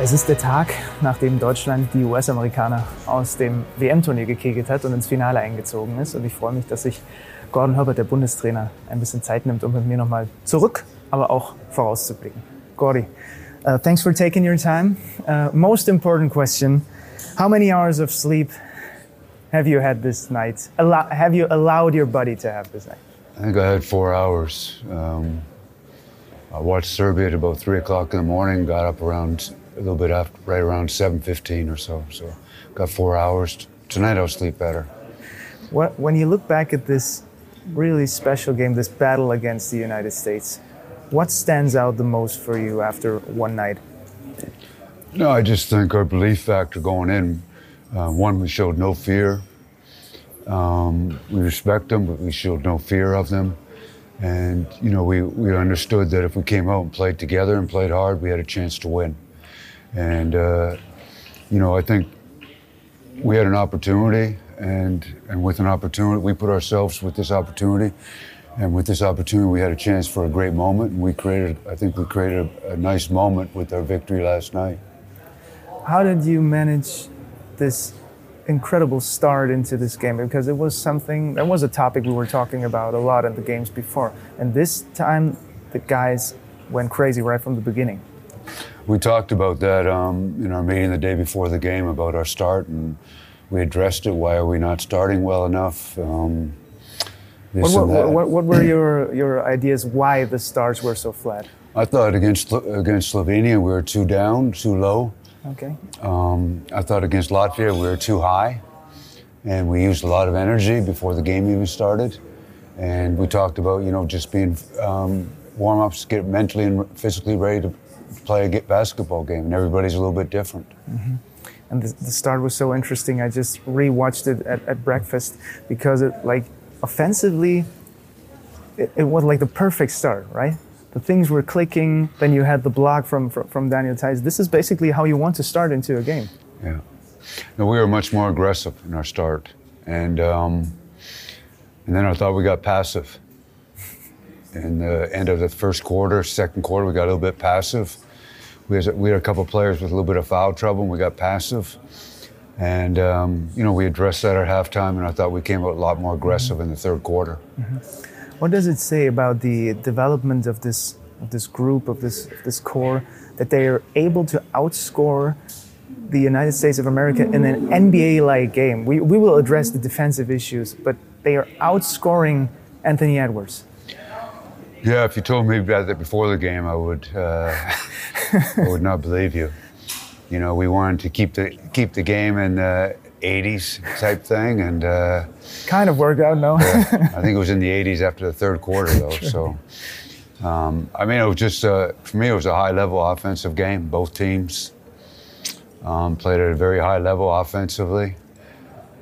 Es ist der Tag, nachdem Deutschland die US-Amerikaner aus dem WM-Turnier gekegelt hat und ins Finale eingezogen ist. Und ich freue mich, dass sich Gordon Herbert, der Bundestrainer, ein bisschen Zeit nimmt, um mit mir nochmal zurück, aber auch vorauszublicken. Gordy, uh, thanks for taking your time. Uh, most important question, how many hours of sleep have you had this night? Allow, have you allowed your body to have this night? I think I had four hours. Um, I watched Serbia at about three o'clock in the morning. Got up around a little bit after, right around seven fifteen or so. So, got four hours. Tonight I'll sleep better. What, when you look back at this really special game, this battle against the United States, what stands out the most for you after one night? No, I just think our belief factor going in. Uh, one, we showed no fear. Um, we respect them, but we showed no fear of them. And, you know, we, we understood that if we came out and played together and played hard, we had a chance to win. And, uh, you know, I think we had an opportunity, and, and with an opportunity, we put ourselves with this opportunity. And with this opportunity, we had a chance for a great moment, and we created, I think we created a, a nice moment with our victory last night. How did you manage this incredible start into this game? Because it was something, that was a topic we were talking about a lot in the games before. And this time, the guys went crazy right from the beginning. We talked about that um, in our meeting the day before the game about our start, and we addressed it. Why are we not starting well enough? Um, What, what, what, what were your, your ideas why the starts were so flat? I thought against against Slovenia we were too down, too low. Okay. Um, I thought against Latvia we were too high, and we used a lot of energy before the game even started. And we talked about you know just being um, warm ups, get mentally and physically ready to play a get basketball game, and everybody's a little bit different. and the, the start was so interesting. I just rewatched it at, at breakfast because it like offensively, it, it was like the perfect start, right? The things were clicking. Then you had the block from from, from Daniel Theis. This is basically how you want to start into a game. Yeah. No, we were much more aggressive in our start, and um, and then I thought we got passive. In the end of the first quarter, second quarter, we got a little bit passive. We had, we had a couple players with a little bit of foul trouble, and we got passive. And um, you know, we addressed that at halftime, and I thought we came out a lot more aggressive in the third quarter. What does it say about the development of this of this group of this this core that they are able to outscore the United States of America in an NBA-like game? We we will address the defensive issues, but they are outscoring Anthony Edwards. Yeah, if you told me about that before the game, I would uh, I would not believe you. You know, we wanted to keep the keep the game in the 80s type thing, and uh, Kind of worked out, no? I think it was in the 80s after the third quarter, though. So, um, I mean, it was just uh, for me, it was a high level offensive game. Both teams um, played at a very high level offensively,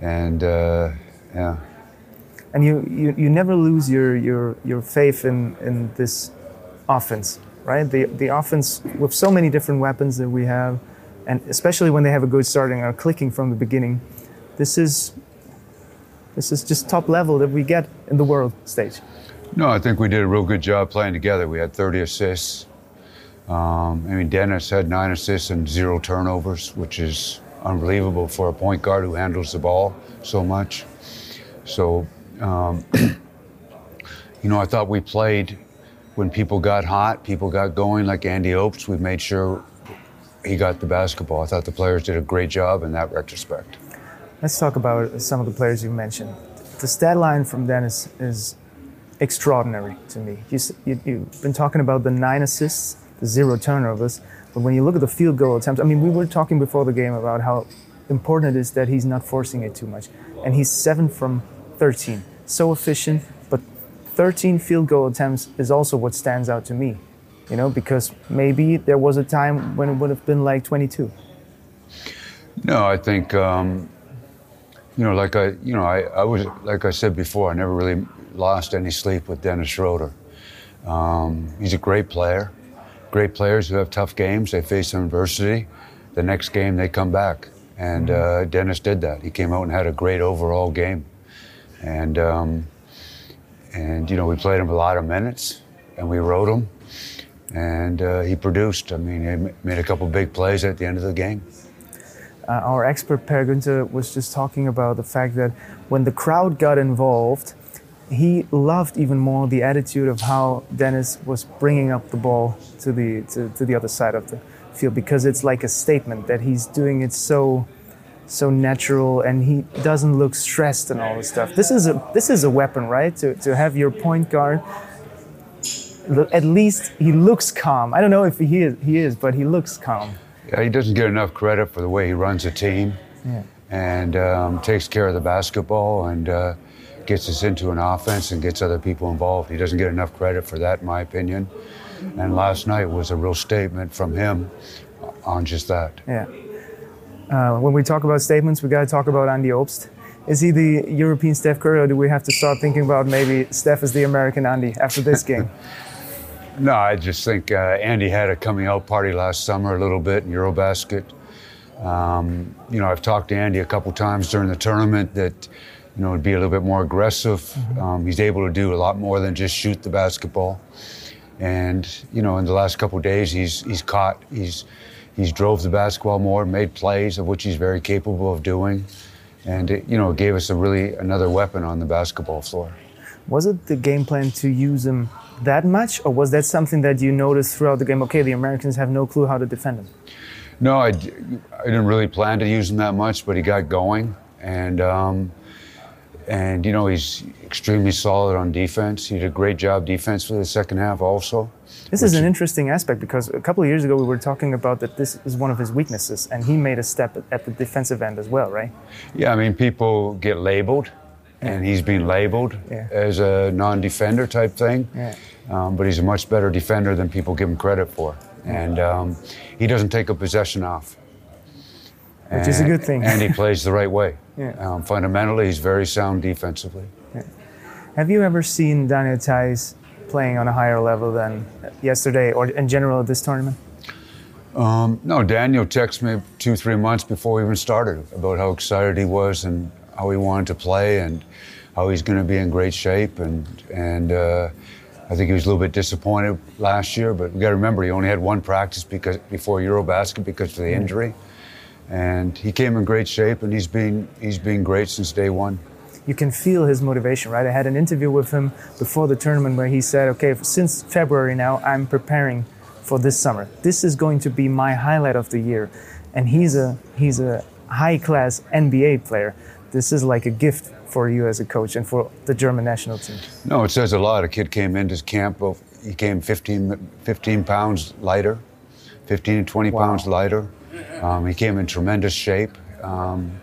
and uh, yeah. And you, you, you never lose your, your, your faith in, in this offense, right? The, the offense with so many different weapons that we have, and especially when they have a good start and are clicking from the beginning, this is this is just top level that we get in the world stage. No, I think we did a real good job playing together. We had 30 assists. Um, I mean, Dennis had nine assists and zero turnovers, which is unbelievable for a point guard who handles the ball so much. So, um, you know, I thought we played when people got hot, people got going, like Andy Obst. We made sure he got the basketball. I thought the players did a great job in that retrospect. Let's talk about some of the players you mentioned. The stat line from Dennis is extraordinary to me. You, s- you, you've been talking about the nine assists, the zero turnovers, but when you look at the field goal attempts, I mean, we were talking before the game about how important it is that he's not forcing it too much. And he's seven from 13. So efficient, but 13 field goal attempts is also what stands out to me, you know, because maybe there was a time when it would have been like 22. No, I think um, you know, like I, you know, I, I was like I said before, I never really lost any sleep with Dennis Schroeder. Um, he's a great player. Great players who have tough games, they face some adversity. The next game, they come back, and uh, Dennis did that. He came out and had a great overall game, and um, and you know, we played him a lot of minutes, and we rode him, and uh, he produced. I mean, he made a couple big plays at the end of the game. Uh, our expert Per Günther was just talking about the fact that when the crowd got involved, he loved even more the attitude of how Dennis was bringing up the ball to the to, to the other side of the field because it's like a statement that he's doing it so so natural and he doesn't look stressed and all this stuff. This is a this is a weapon, right? To to have your point guard at least he looks calm. I don't know if he is, he is, but he looks calm. Yeah, he doesn't get enough credit for the way he runs a team Yeah. and um, takes care of the basketball and uh, gets us into an offense and gets other people involved. He doesn't get enough credit for that, in my opinion. And last night was a real statement from him on just that. Yeah. Uh, when we talk about statements, we got to talk about Andy Obst. Is he the European Steph Curry, or do we have to start thinking about maybe Steph is the American Andy after this game? No, I just think uh, Andy had a coming out party last summer a little bit in Eurobasket. Um, you know, I've talked to Andy a couple times during the tournament that, you know, would be a little bit more aggressive. Um, he's able to do a lot more than just shoot the basketball. And you know, in the last couple days, he's he's caught, he's he's drove the basketball more, made plays of which he's very capable of doing, and it, you know, gave us a really another weapon on the basketball floor. Was it the game plan to use him that much, or was that something that you noticed throughout the game? Okay, the Americans have no clue how to defend him. No, I didn't really plan to use him that much, but he got going, and um, and you know he's extremely solid on defense. He did a great job defensively the second half also. This is an interesting aspect because a couple of years ago we were talking about that this is one of his weaknesses, and he made a step at the defensive end as well, right? Yeah, I mean people get labeled, and he's been labeled Yeah. as a non-defender type thing. Yeah. Um, but he's a much better defender than people give him credit for, and um, he doesn't take a possession off. Which is a good thing. And he plays the right way. Yeah. Um, fundamentally, he's very sound defensively. Have you ever seen Daniel Theis playing on a higher level than yesterday, or in general at this tournament? Um, no, Daniel texted me two, three months before we even started about how excited he was and how he wanted to play and how he's going to be in great shape. And and uh, I think he was a little bit disappointed last year, but we got to remember he only had one practice because before EuroBasket because of the injury. And he came in great shape, and he's been he's been great since day one. You can feel his motivation, right? I had an interview with him before the tournament where he said, "Okay, since February now, I'm preparing for this summer. This is going to be my highlight of the year." And he's a he's a high-class NBA player. This is like a gift for you as a coach and for the German national team. No, it says a lot. A kid came into camp, of- he came 15, 15 pounds lighter, 15 to 20 Wow. pounds lighter. Um, he came in tremendous shape. Um,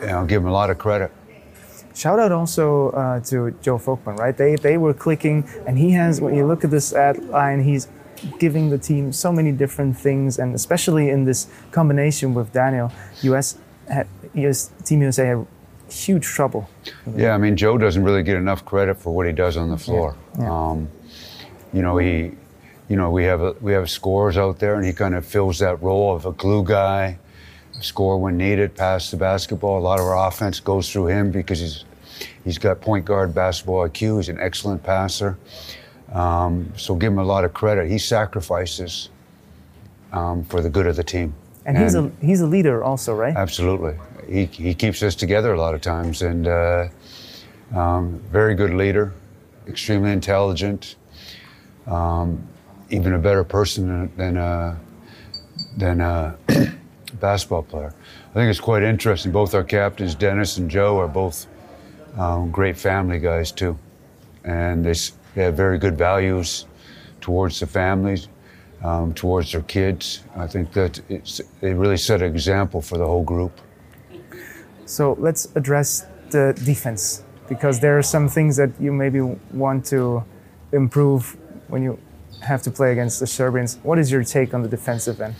and I'll give him a lot of credit. Shout out also uh, to Joe Voigtmann, right? They they were clicking, and he has. When you look at this ad line, he's giving the team so many different things, and especially in this combination with Daniel, US, had, US Team USA had huge trouble. Yeah, I mean, Joe doesn't really get enough credit for what he does on the floor. yeah. Um, you know, he, you know, we have a, we have scores out there, and he kind of fills that role of a glue guy, score when needed, pass the basketball. A lot of our offense goes through him because he's he's got point guard basketball IQ. He's an excellent passer. Um, so give him a lot of credit. He sacrifices um, for the good of the team. And he's a he's a leader also, right? Absolutely. He, he keeps us together a lot of times and uh, um, very good leader, extremely intelligent, um, even a better person than, a, than a basketball player. I think it's quite interesting. Both our captains, Dennis and Joe, are both um, great family guys too. And they, they have very good values towards the families, um, towards their kids. I think that they really set an example for the whole group. So let's address the defense because there are some things that you maybe want to improve when you have to play against the Serbians. What is your take on the defensive end?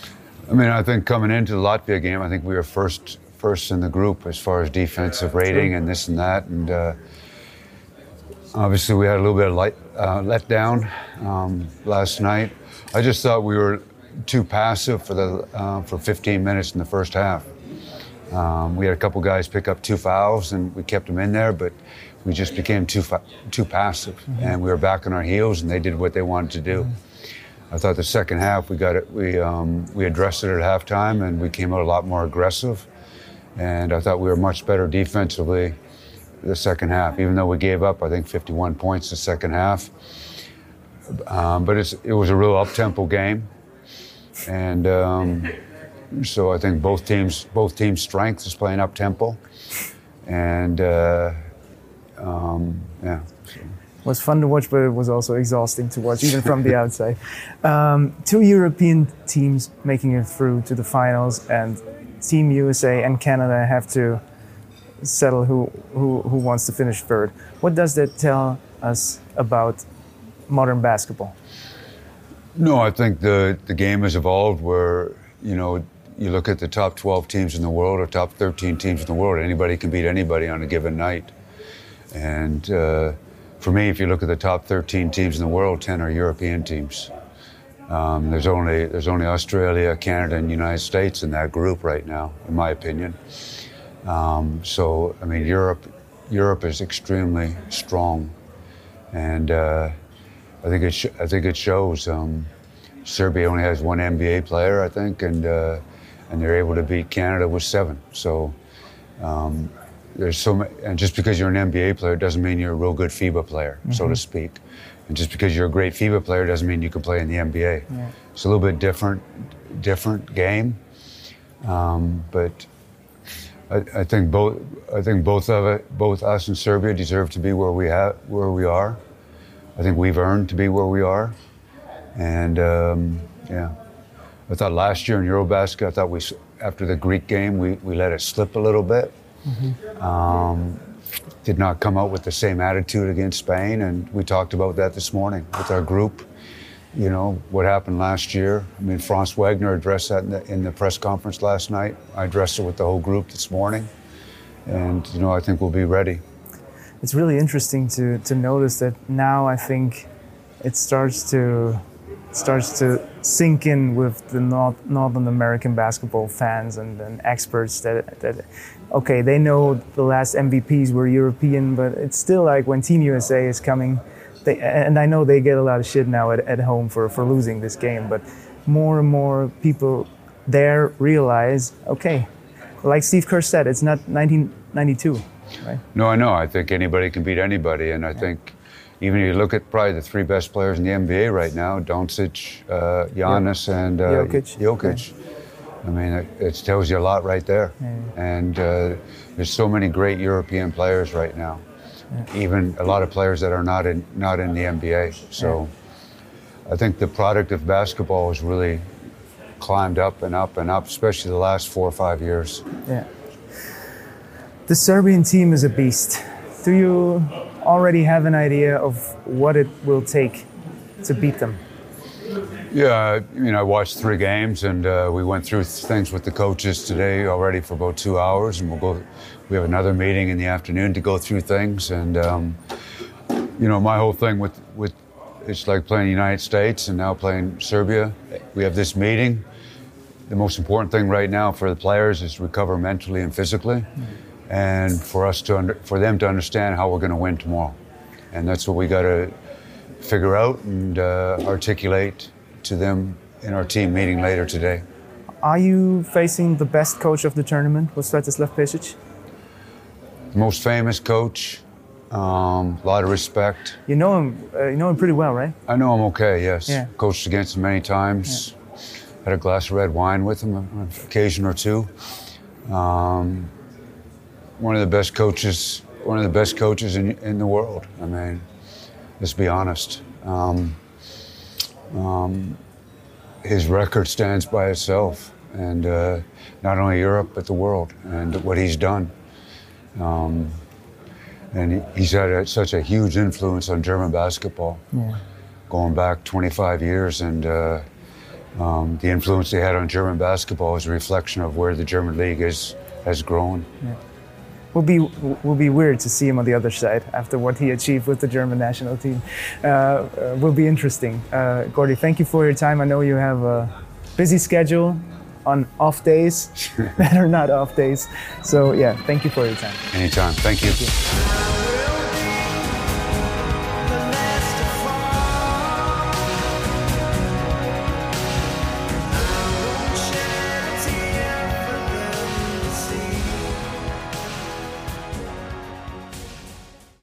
I mean, I think coming into the Latvia game, I think we were first first in the group as far as defensive rating and this and that, and uh, obviously we had a little bit of light uh, let down um, last night. I just thought we were too passive for the uh, for 15 minutes in the first half. Um, we had a couple guys pick up two fouls, and we kept them in there, but we just became too fa- too passive, and we were back on our heels, and they did what they wanted to do. I thought the second half we got it. We um, we addressed it at halftime, and we came out a lot more aggressive. And I thought we were much better defensively the second half, even though we gave up, I think, 51 points the second half. Um, but it was a real up-tempo game, and um, so I think both teams both teams' strength is playing up-tempo, and uh, um, yeah. So. It was fun to watch, but it was also exhausting to watch, even from the outside. Um, two European teams making it through to the finals, and Team USA and Canada have to settle who, who, who wants to finish third. What does that tell us about modern basketball? No, I think the, the game has evolved where, you know, you look at the top 12 teams in the world or top 13 teams in the world, anybody can beat anybody on a given night. And uh, for me, if you look at the top 13 teams in the world, 10 are European teams. Um, there's only there's only Australia, Canada, and United States in that group right now, in my opinion. Um, so I mean, Europe Europe is extremely strong, and uh, I think it I think it shows. Um, Serbia only has one NBA player, I think, and uh, and they're able to beat Canada with seven. So um, there's so many, and just because you're an NBA player doesn't mean you're a real good FIBA player, mm-hmm. so to mm-hmm. speak. And just because you're a great FIBA player doesn't mean you can play in the NBA. Yeah. It's a little bit different, different game. Um, but I, I, think both, I think both of it, both us and Serbia deserve to be where we have, where we are. I think we've earned to be where we are, and um, yeah. I thought last year in EuroBasket, I thought we, after the Greek game, we, we let it slip a little bit. Mm-hmm. Um, did not come out with the same attitude against Spain, and we talked about that this morning with our group. You know what happened last year. I mean, Franz Wagner addressed that in the, in the press conference last night. I addressed it with the whole group this morning, and you know I think we'll be ready. It's really interesting to to notice that now. I think it starts to starts to sink in with the North, Northern American basketball fans and, and, experts that, that, okay, they know the last MVPs were European, but it's still like when Team USA is coming, they, and I know they get a lot of shit now at, at home for, for losing this game, but more and more people there realize, okay, like Steve Kerr said, it's not 1992, right? No, I know. I think anybody can beat anybody, and I yeah. think even if you look at probably the three best players in the NBA right now, Doncic, uh, Giannis, yeah. and uh, Jokic. Jokic. I mean, it, it, tells you a lot right there. Yeah. And uh, there's so many great European players right now. Yeah. Even a lot of players that are not in not in the NBA. So I think the product of basketball has really climbed up and up and up, especially the last four or five years. Yeah. The Serbian team is a beast. Do you already have an idea of what it will take to beat them? Yeah, you know, I watched three games, and uh, we went through things with the coaches today already for about two hours, and we'll go. We have another meeting in the afternoon to go through things, and um, you know, my whole thing with with it's like playing the United States and now playing Serbia. We have this meeting. The most important thing right now for the players is recover mentally and physically. Mm-hmm and for us to under, for them to understand how we're going to win tomorrow, and that's what we got to figure out and uh, articulate to them in our team meeting later today. Are you facing the best coach of the tournament with Svetislav Pešić? Most famous coach. Um, a lot of respect. You know him. Uh, you know him pretty well, right? I know him okay. Yes. Yeah. Coached against him many times. Yeah. Had a glass of red wine with him on occasion or two. Um, one of the best coaches, one of the best coaches in, in the world. I mean, let's be honest. Um, um, his record stands by itself, and uh, not only Europe but the world, and what he's done. Um, and he's had a, such a huge influence on German basketball, yeah. going back 25 years, and uh, um, the influence they had on German basketball is a reflection of where the German league is has grown. Yeah will be will be weird to see him on the other side after what he achieved with the German national team. Uh, uh, will be interesting. Uh, Gordy, thank you for your time. I know you have a busy schedule on off days that are not off days. So yeah, thank you for your time. Anytime. Thank you. Thank you.